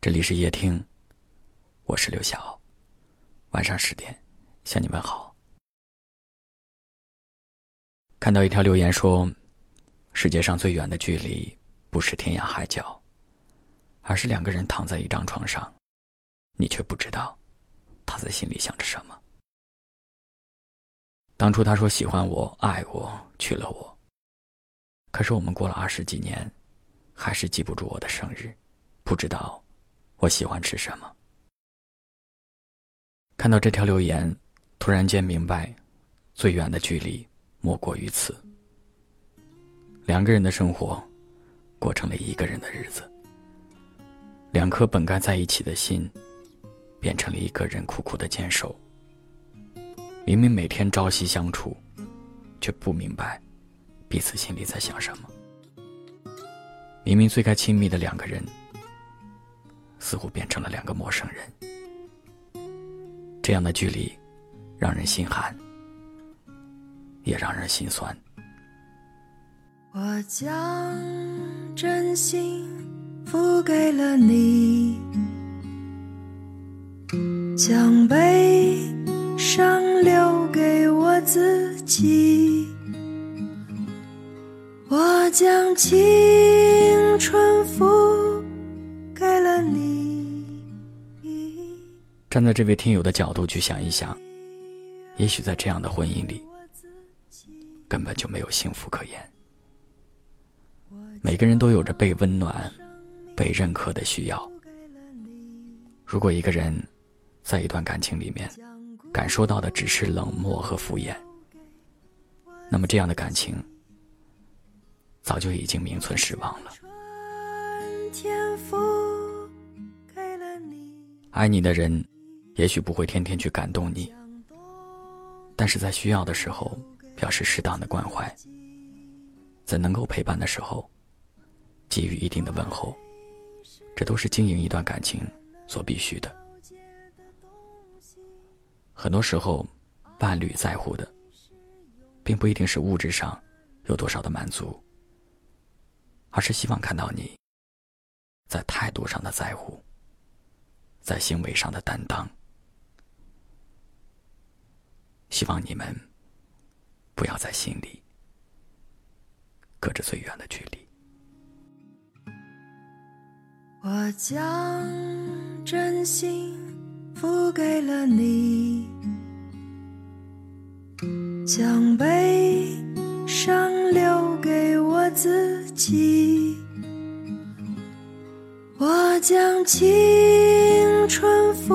这里是夜听，我是刘晓。晚上十点向你问好。看到一条留言说：“世界上最远的距离，不是天涯海角，而是两个人躺在一张床上，你却不知道他在心里想着什么。”当初他说喜欢我、爱我、娶了我，可是我们过了二十几年，还是记不住我的生日，不知道。我喜欢吃什么？看到这条留言，突然间明白，最远的距离莫过于此。两个人的生活，过成了一个人的日子。两颗本该在一起的心，变成了一个人苦苦的坚守。明明每天朝夕相处，却不明白彼此心里在想什么。明明最该亲密的两个人。似乎变成了两个陌生人，这样的距离，让人心寒，也让人心酸。我将真心付给了你，将悲伤留给我自己，我将青春付。站在这位听友的角度去想一想，也许在这样的婚姻里，根本就没有幸福可言。每个人都有着被温暖、被认可的需要。如果一个人在一段感情里面感受到的只是冷漠和敷衍，那么这样的感情早就已经名存实亡了。爱你的人。也许不会天天去感动你，但是在需要的时候表示适当的关怀，在能够陪伴的时候给予一定的问候，这都是经营一段感情所必须的。很多时候，伴侣在乎的，并不一定是物质上有多少的满足，而是希望看到你在态度上的在乎，在行为上的担当。希望你们不要在心里隔着最远的距离。我将真心付给了你，将悲伤留给我自己，我将青春付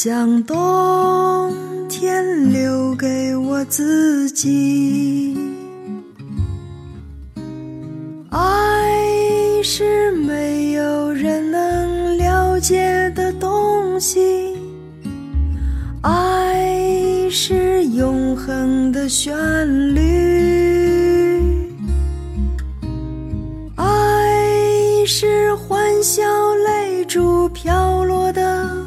将冬天留给我自己。爱是没有人能了解的东西，爱是永恒的旋律，爱是欢笑泪珠飘落的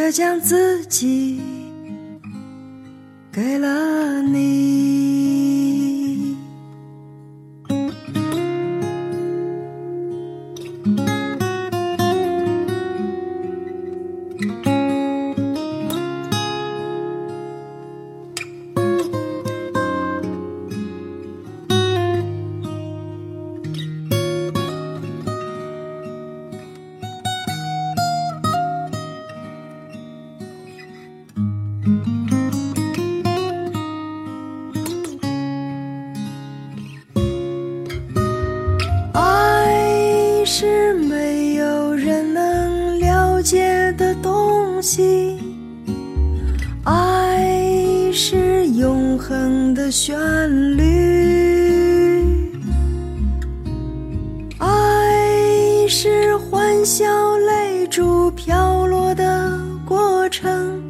却将自己给了你。爱是没有人能了解的东西。爱是永恒的旋律。爱是欢笑泪珠飘落的过程。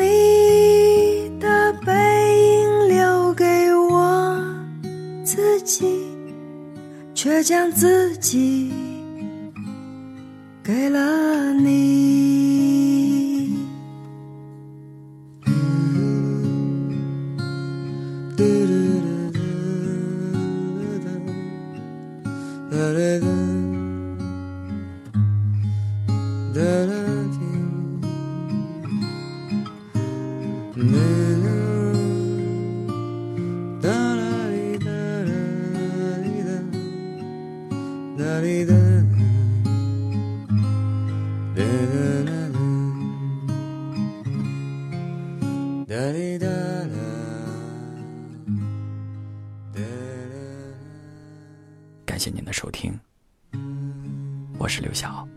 我将自己给了你。哒啦哒，哒感谢您的收听，我是刘晓。